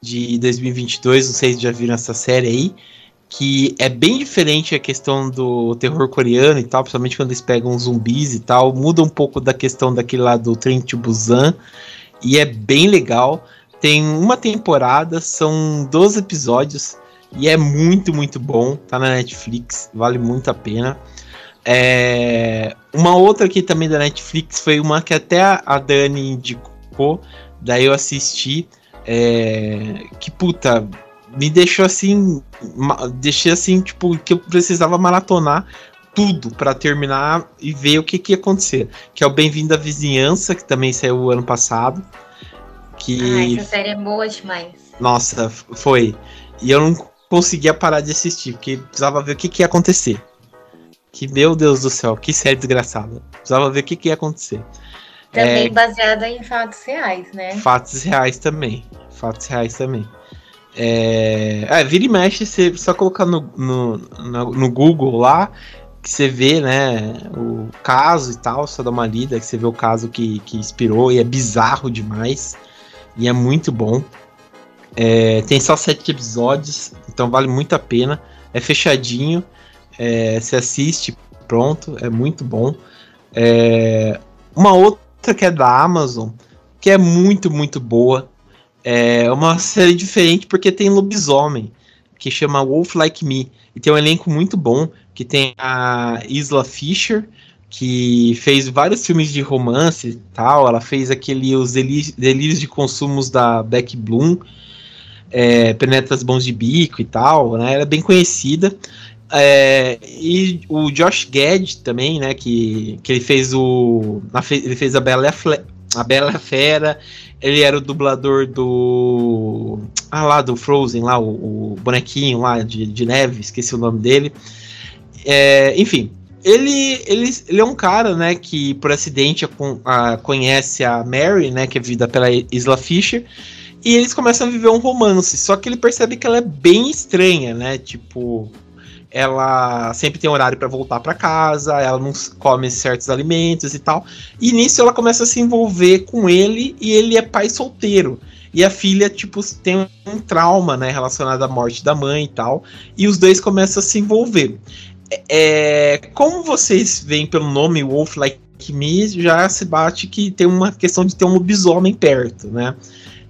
de 2022, não sei se já viram essa série aí, que é bem diferente a questão do terror coreano e tal, principalmente quando eles pegam zumbis e tal, muda um pouco da questão daquele lá do Trem to Busan, e é bem legal. Tem uma temporada, são 12 episódios, e é muito, muito bom, tá na Netflix, vale muito a pena. É... Uma outra aqui também da Netflix foi uma que até a Dani indicou, daí eu assisti, é, que puta, me deixou assim, deixei assim, tipo, que eu precisava maratonar tudo para terminar e ver o que, que ia acontecer. Que é o Bem-vindo à Vizinhança, que também saiu o ano passado. Que... Ah, essa série é boa demais. Nossa, foi. E eu não conseguia parar de assistir, porque precisava ver o que, que ia acontecer. Que, meu Deus do céu, que série desgraçada. Precisava ver o que, que ia acontecer. Também é, baseada em fatos reais, né? Fatos reais também. Fatos reais também. É, é vira e mexe, você só colocar no, no, no, no, Google lá, que você vê, né, o caso e tal, só dá uma lida, que você vê o caso que, que inspirou, e é bizarro demais, e é muito bom. É, tem só sete episódios, então vale muito a pena. É fechadinho, é, você assiste, pronto, é muito bom. É, uma outra outra que é da Amazon, que é muito, muito boa. É uma série diferente porque tem lobisomem, que chama Wolf Like Me. E tem um elenco muito bom, que tem a Isla Fisher, que fez vários filmes de romance e tal. Ela fez aquele Os Delírios de Consumos da Beck Bloom, é, Penetras Bons de Bico e tal, né? Ela é bem conhecida. É, e o Josh Gad também, né? Que, que ele fez o. Ele fez a Bela, a Bela Fera. Ele era o dublador do. Ah, lá, do Frozen, lá, o, o bonequinho lá de, de neve, esqueci o nome dele. É, enfim, ele, ele, ele é um cara, né, que por acidente a, a, conhece a Mary, né, que é vivida pela Isla Fisher, e eles começam a viver um romance. Só que ele percebe que ela é bem estranha, né, tipo, ela sempre tem horário para voltar para casa, ela não come certos alimentos e tal. E nisso ela começa a se envolver com ele e ele é pai solteiro. E a filha, tipo, tem um trauma, né, relacionado à morte da mãe e tal. E os dois começam a se envolver. É, como vocês veem pelo nome Wolf Like Me, já se bate que tem uma questão de ter um lobisomem perto, né?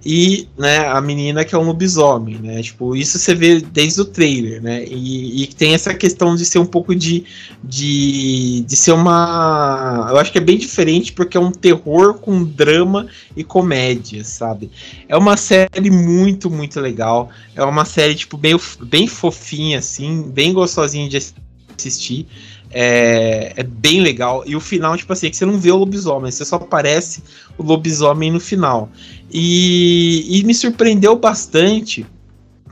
E né, a menina que é um lobisomem, né? Tipo, isso você vê desde o trailer, né? E, tem essa questão de ser um pouco de, de, de ser uma. Eu acho que é bem diferente porque é um terror com drama e comédia, sabe? É uma série muito, muito legal. É uma série, tipo, bem, bem fofinha, assim, bem gostosinha de assistir. É, é, bem legal. E o final, tipo assim, é que você não vê o lobisomem, você só aparece o lobisomem no final. E, e me surpreendeu bastante,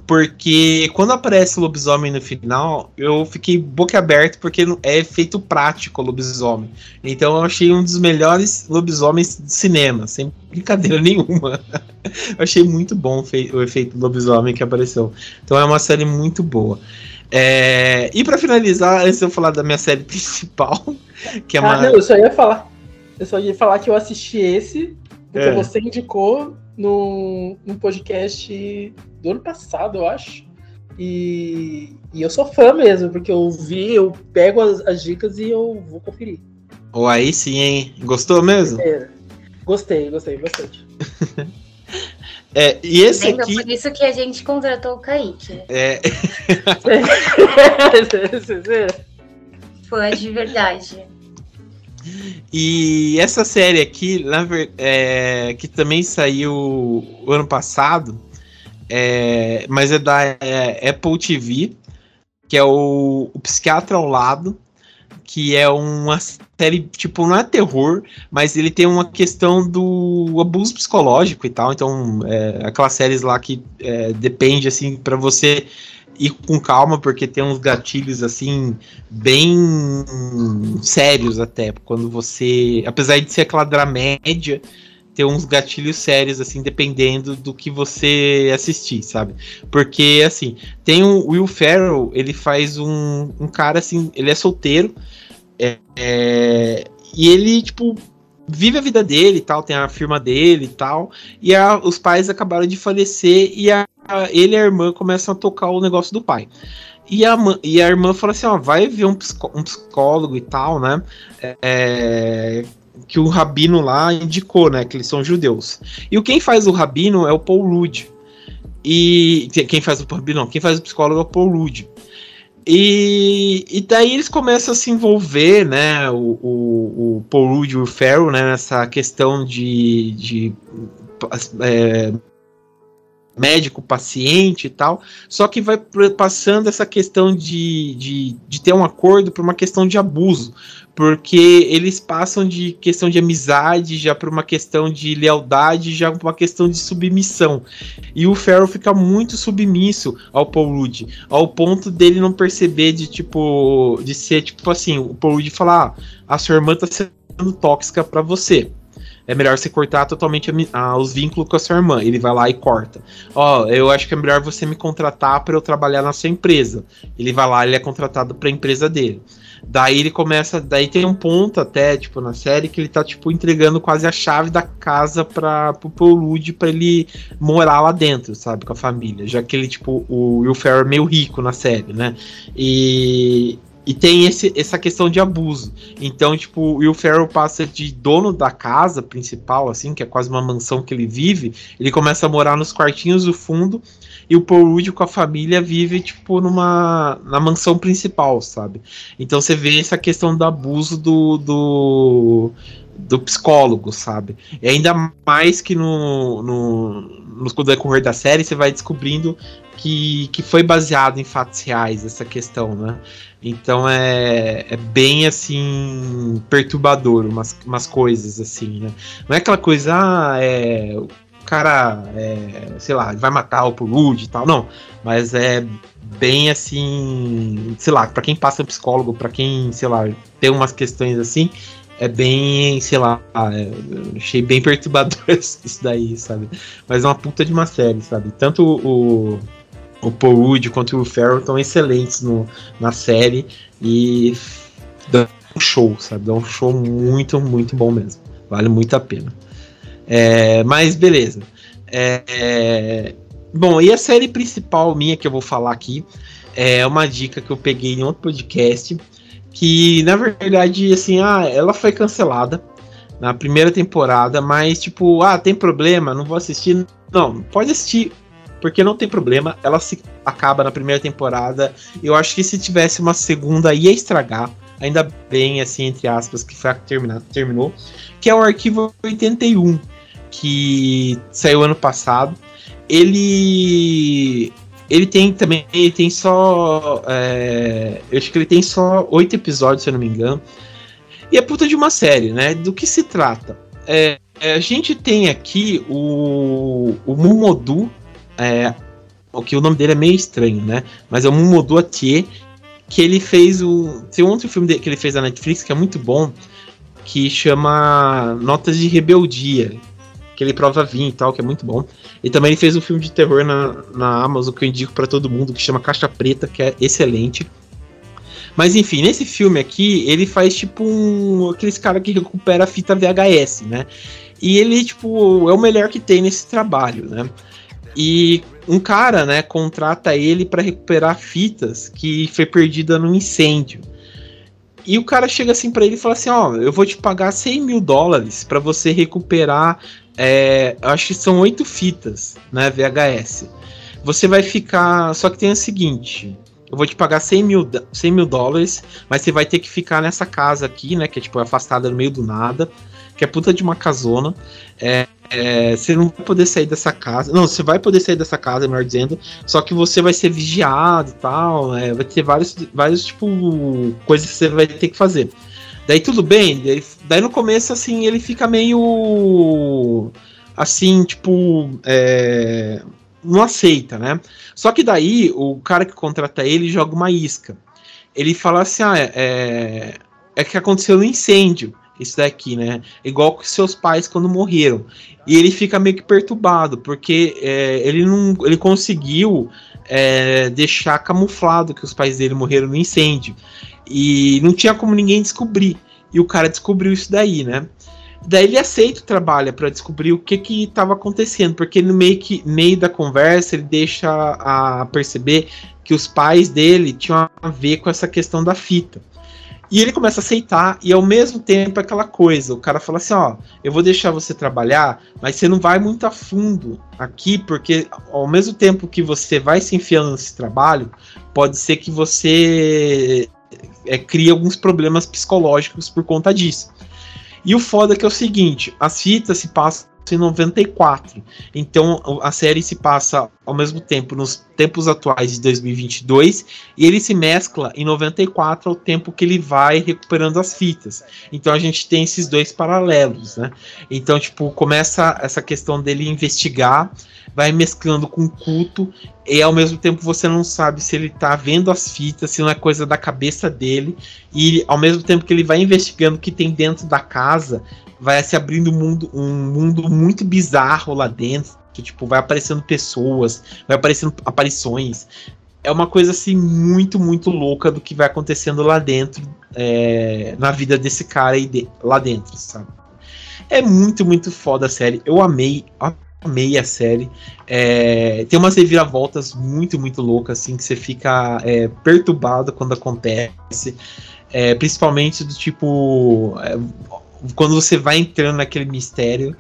porque quando aparece o lobisomem no final, eu fiquei boca aberta porque é efeito prático o lobisomem. Então eu achei um dos melhores lobisomens de cinema, sem brincadeira nenhuma. eu achei muito bom o efeito lobisomem que apareceu. Então é uma série muito boa. É, e para finalizar, antes de eu falar da minha série principal, que é ah, uma. Não, eu só ia falar. Eu só ia falar que eu assisti esse, porque é. você indicou no, no podcast do ano passado, eu acho. E, e, eu sou fã mesmo, porque eu vi, eu pego as, as dicas e eu vou conferir. Ou oh, aí sim, hein? Gostou mesmo? É, gostei, gostei bastante. É, e esse Lembra, aqui. Por isso que a gente contratou o Kaique. Né? É. Foi de verdade. E essa série aqui, é, que também saiu ano passado, é, mas é da é, Apple TV, que é o, o Psiquiatra ao Lado, que é uma série, tipo, não é terror, mas ele tem uma questão do abuso psicológico e tal. Então, é, aquelas séries lá que é, depende, assim, para você ir com calma, porque tem uns gatilhos, assim, bem sérios até. Quando você, apesar de ser aquela dramédia, ter uns gatilhos sérios, assim, dependendo do que você assistir, sabe? Porque, assim, tem o Will Ferrell, ele faz um, um cara, assim, ele é solteiro, é, é, e ele, tipo, vive a vida dele e tal, tem a firma dele e tal. E a, os pais acabaram de falecer e a, a, ele e a irmã começam a tocar o negócio do pai. E a, e a irmã fala assim: ó, vai ver um, psicó, um psicólogo e tal, né? É, que o rabino lá indicou, né? Que eles são judeus. E o quem faz o rabino é o Paul Rudd. E quem faz o rabino, quem faz o psicólogo é o Paul Rudd. E, e daí eles começam a se envolver, né, o, o, o Paul Rudd e o né, nessa questão de, de é, médico-paciente e tal, só que vai passando essa questão de, de, de ter um acordo para uma questão de abuso, porque eles passam de questão de amizade já para uma questão de lealdade, já para uma questão de submissão. E o Ferro fica muito submisso ao Paul Rudd, ao ponto dele não perceber de tipo de ser tipo assim, o Paul Rudd falar: ah, "A sua irmã tá sendo tóxica para você" é melhor você cortar totalmente a, a, os vínculos com a sua irmã. Ele vai lá e corta. Ó, oh, eu acho que é melhor você me contratar para eu trabalhar na sua empresa. Ele vai lá, ele é contratado para a empresa dele. Daí ele começa, daí tem um ponto até, tipo, na série que ele tá tipo entregando quase a chave da casa para pro Paulude para ele morar lá dentro, sabe, com a família, já que ele tipo o Will Ferrell é meio rico na série, né? E e tem esse, essa questão de abuso. Então, tipo, o Will Ferrell passa de dono da casa principal, assim, que é quase uma mansão que ele vive, ele começa a morar nos quartinhos do fundo, e o Paul Rudd com a família vive, tipo, numa na mansão principal, sabe? Então você vê essa questão do abuso do, do, do psicólogo, sabe? E ainda mais que no, no, no decorrer da série você vai descobrindo que, que foi baseado em fatos reais essa questão, né? Então é, é bem assim perturbador umas, umas coisas assim, né? Não é aquela coisa, ah, é, o cara, é, sei lá, vai matar o Pulude e tal, não. Mas é bem assim, sei lá, para quem passa psicólogo, para quem, sei lá, tem umas questões assim, é bem, sei lá, é, achei bem perturbador isso daí, sabe? Mas é uma puta de uma série, sabe? Tanto o o Paul Rudd quanto o Ferrell estão excelentes no, na série e dão um show, sabe? Dão um show muito, muito bom mesmo. Vale muito a pena. É, mas beleza. É, é, bom, e a série principal minha que eu vou falar aqui é uma dica que eu peguei em outro podcast que na verdade assim, ah, ela foi cancelada na primeira temporada, mas tipo, ah, tem problema, não vou assistir. Não, pode assistir porque não tem problema, ela se acaba na primeira temporada. Eu acho que se tivesse uma segunda ia estragar. Ainda bem, assim, entre aspas, que foi a que terminar, terminou. Que é o arquivo 81, que saiu ano passado. Ele. Ele tem também. Ele tem só. É, eu acho que ele tem só oito episódios, se eu não me engano. E é puta de uma série, né? Do que se trata? É, a gente tem aqui o, o Mumodu, é, o que o nome dele é meio estranho, né? Mas é o Mumodo Atier, que ele fez o. Tem um outro filme que ele fez na Netflix que é muito bom, que chama Notas de Rebeldia. Que ele prova vinho e tal, que é muito bom. E também ele fez um filme de terror na, na Amazon que eu indico para todo mundo, que chama Caixa Preta, que é excelente. Mas enfim, nesse filme aqui, ele faz tipo um. aqueles cara que recupera a fita VHS, né? E ele, tipo, é o melhor que tem nesse trabalho, né? E um cara, né, contrata ele para recuperar fitas que foi perdida num incêndio. E o cara chega assim para ele e fala assim: Ó, eu vou te pagar 100 mil dólares para você recuperar. É, acho que são oito fitas, né, VHS. Você vai ficar. Só que tem o seguinte: eu vou te pagar 100 mil, 100 mil dólares, mas você vai ter que ficar nessa casa aqui, né, que é tipo afastada no meio do nada, que é puta de uma casona. É, é, você não vai poder sair dessa casa. Não, você vai poder sair dessa casa, melhor dizendo. Só que você vai ser vigiado e tal. É, vai ter vários, vários, tipo, coisas que você vai ter que fazer. Daí tudo bem. Daí, daí no começo, assim, ele fica meio. Assim, tipo. É, não aceita, né? Só que daí o cara que contrata ele joga uma isca. Ele fala assim: ah, é, é que aconteceu um incêndio isso daqui, né? Igual que seus pais quando morreram. E ele fica meio que perturbado, porque é, ele não ele conseguiu é, deixar camuflado que os pais dele morreram no incêndio. E não tinha como ninguém descobrir. E o cara descobriu isso daí, né? Daí ele aceita o trabalho para descobrir o que que estava acontecendo, porque no meio, que, meio da conversa ele deixa a perceber que os pais dele tinham a ver com essa questão da fita. E ele começa a aceitar, e ao mesmo tempo aquela coisa, o cara fala assim, ó, eu vou deixar você trabalhar, mas você não vai muito a fundo aqui, porque ao mesmo tempo que você vai se enfiando nesse trabalho, pode ser que você é, crie alguns problemas psicológicos por conta disso. E o foda é que é o seguinte, as fitas se passam em 94. Então a série se passa ao mesmo tempo nos tempos atuais de 2022 e ele se mescla em 94 ao tempo que ele vai recuperando as fitas. Então a gente tem esses dois paralelos, né? Então tipo começa essa questão dele investigar, vai mesclando com culto e ao mesmo tempo você não sabe se ele tá vendo as fitas, se não é coisa da cabeça dele e ao mesmo tempo que ele vai investigando o que tem dentro da casa, vai se abrindo um mundo, um mundo muito bizarro lá dentro. Que, tipo, vai aparecendo pessoas, vai aparecendo aparições. É uma coisa assim muito, muito louca do que vai acontecendo lá dentro, é, na vida desse cara aí de, lá dentro, sabe? É muito, muito foda a série. Eu amei, amei a série. É, tem umas reviravoltas muito, muito loucas, assim, que você fica é, perturbado quando acontece. É, principalmente do tipo. É, quando você vai entrando naquele mistério,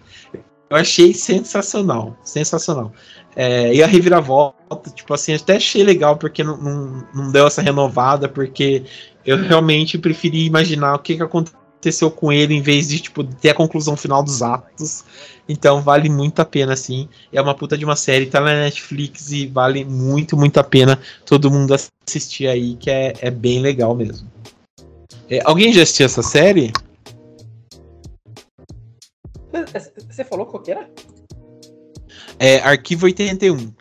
eu achei sensacional, sensacional. É, e a reviravolta, tipo assim, até achei legal porque não, não, não, deu essa renovada, porque eu realmente preferi imaginar o que, que aconteceu com ele em vez de tipo ter a conclusão final dos atos. Então vale muito a pena, assim. É uma puta de uma série, tá na Netflix e vale muito, muito a pena todo mundo assistir aí, que é, é bem legal mesmo. É, alguém já assistiu essa série? Você falou qual que era? É Arquivo 81.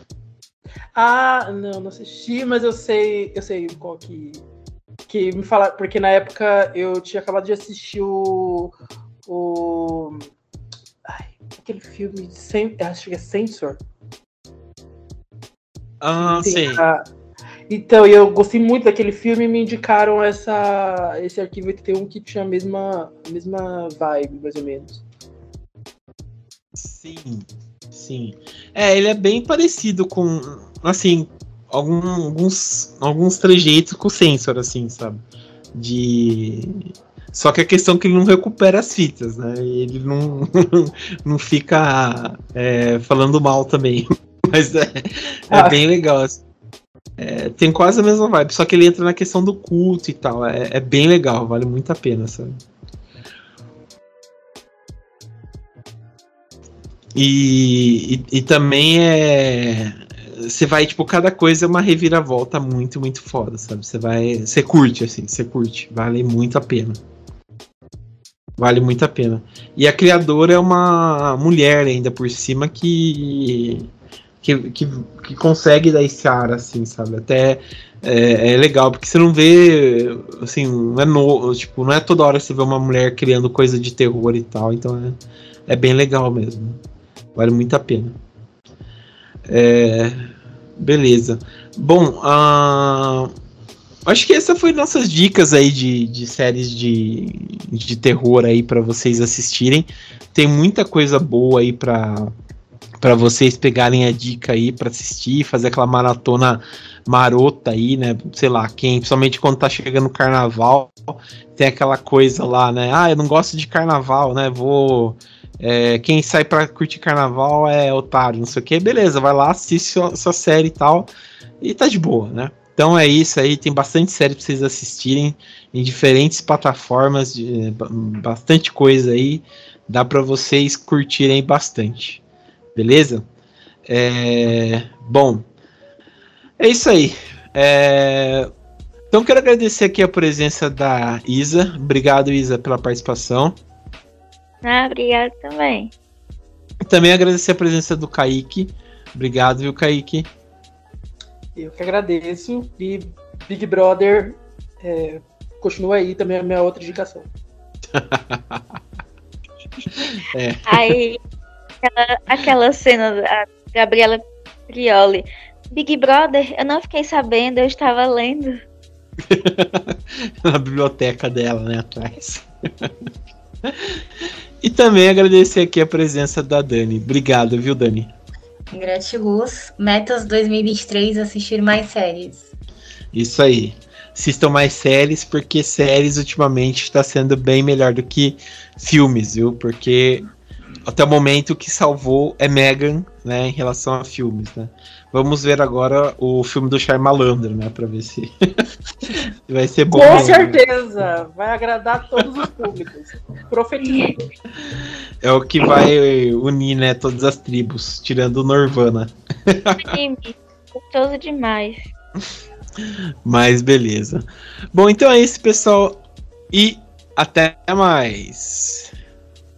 Ah, não, não assisti, mas eu sei, eu sei qual que que me fala, porque na época eu tinha acabado de assistir o o ai, aquele filme de sem, acho que é Sensor. Ah, sim. A, então, eu gostei muito daquele filme e me indicaram essa, esse arquivo 81 que tinha a mesma, a mesma vibe, mais ou menos. Sim, sim. É, ele é bem parecido com, assim, algum, alguns, alguns trejeitos com o sensor, assim, sabe? De. Só que a questão é que ele não recupera as fitas, né? Ele não, não fica é, falando mal também. Mas é, é ah. bem legal. Assim. É, tem quase a mesma vibe, só que ele entra na questão do culto e tal. É, é bem legal, vale muito a pena, sabe? E, e, e, também é. Você vai, tipo, cada coisa é uma reviravolta muito, muito foda, sabe? Você vai. Você curte, assim, você curte. Vale muito a pena. Vale muito a pena. E a criadora é uma mulher ainda por cima que. que, que, que consegue dar esse ar, assim, sabe? Até é, é, legal, porque você não vê, assim, não é, no, tipo, não é toda hora você vê uma mulher criando coisa de terror e tal, então é, é bem legal mesmo. Vale muito a pena. É, beleza. Bom, uh, acho que essa foi nossas dicas aí de, de séries de, de terror aí para vocês assistirem. Tem muita coisa boa aí para para vocês pegarem a dica aí para assistir, fazer aquela maratona marota aí, né? Sei lá, quem, principalmente quando tá chegando o carnaval, tem aquela coisa lá, né? Ah, eu não gosto de carnaval, né? Vou. É, quem sai para curtir carnaval é otário, não sei o que. Beleza, vai lá, assiste sua, sua série e tal. E tá de boa, né? Então é isso aí, tem bastante série pra vocês assistirem em diferentes plataformas, de, bastante coisa aí, dá para vocês curtirem bastante. Beleza? É, bom, é isso aí. É, então quero agradecer aqui a presença da Isa. Obrigado, Isa, pela participação. Ah, obrigado também. Também agradecer a presença do Kaique. Obrigado, viu, Kaique? Eu que agradeço. E Big Brother é, continua aí também a minha outra indicação. é. Aí, aquela, aquela cena da Gabriela Prioli. Big Brother, eu não fiquei sabendo, eu estava lendo. Na biblioteca dela, né, atrás. e também agradecer aqui a presença da Dani. Obrigado, viu, Dani? Gratiluz. Metas 2023, assistir mais séries. Isso aí. Assistam mais séries, porque séries ultimamente está sendo bem melhor do que filmes, viu? Porque até o momento o que salvou é Megan, né, em relação a filmes, né? Vamos ver agora o filme do Malandro, né, para ver se vai ser bom. Com mesmo, certeza, né? vai agradar todos os públicos. Profetizador. É o que vai unir, né, todas as tribos, tirando o Norvana. Gostoso demais. Mas beleza. Bom, então é isso, pessoal. E até mais.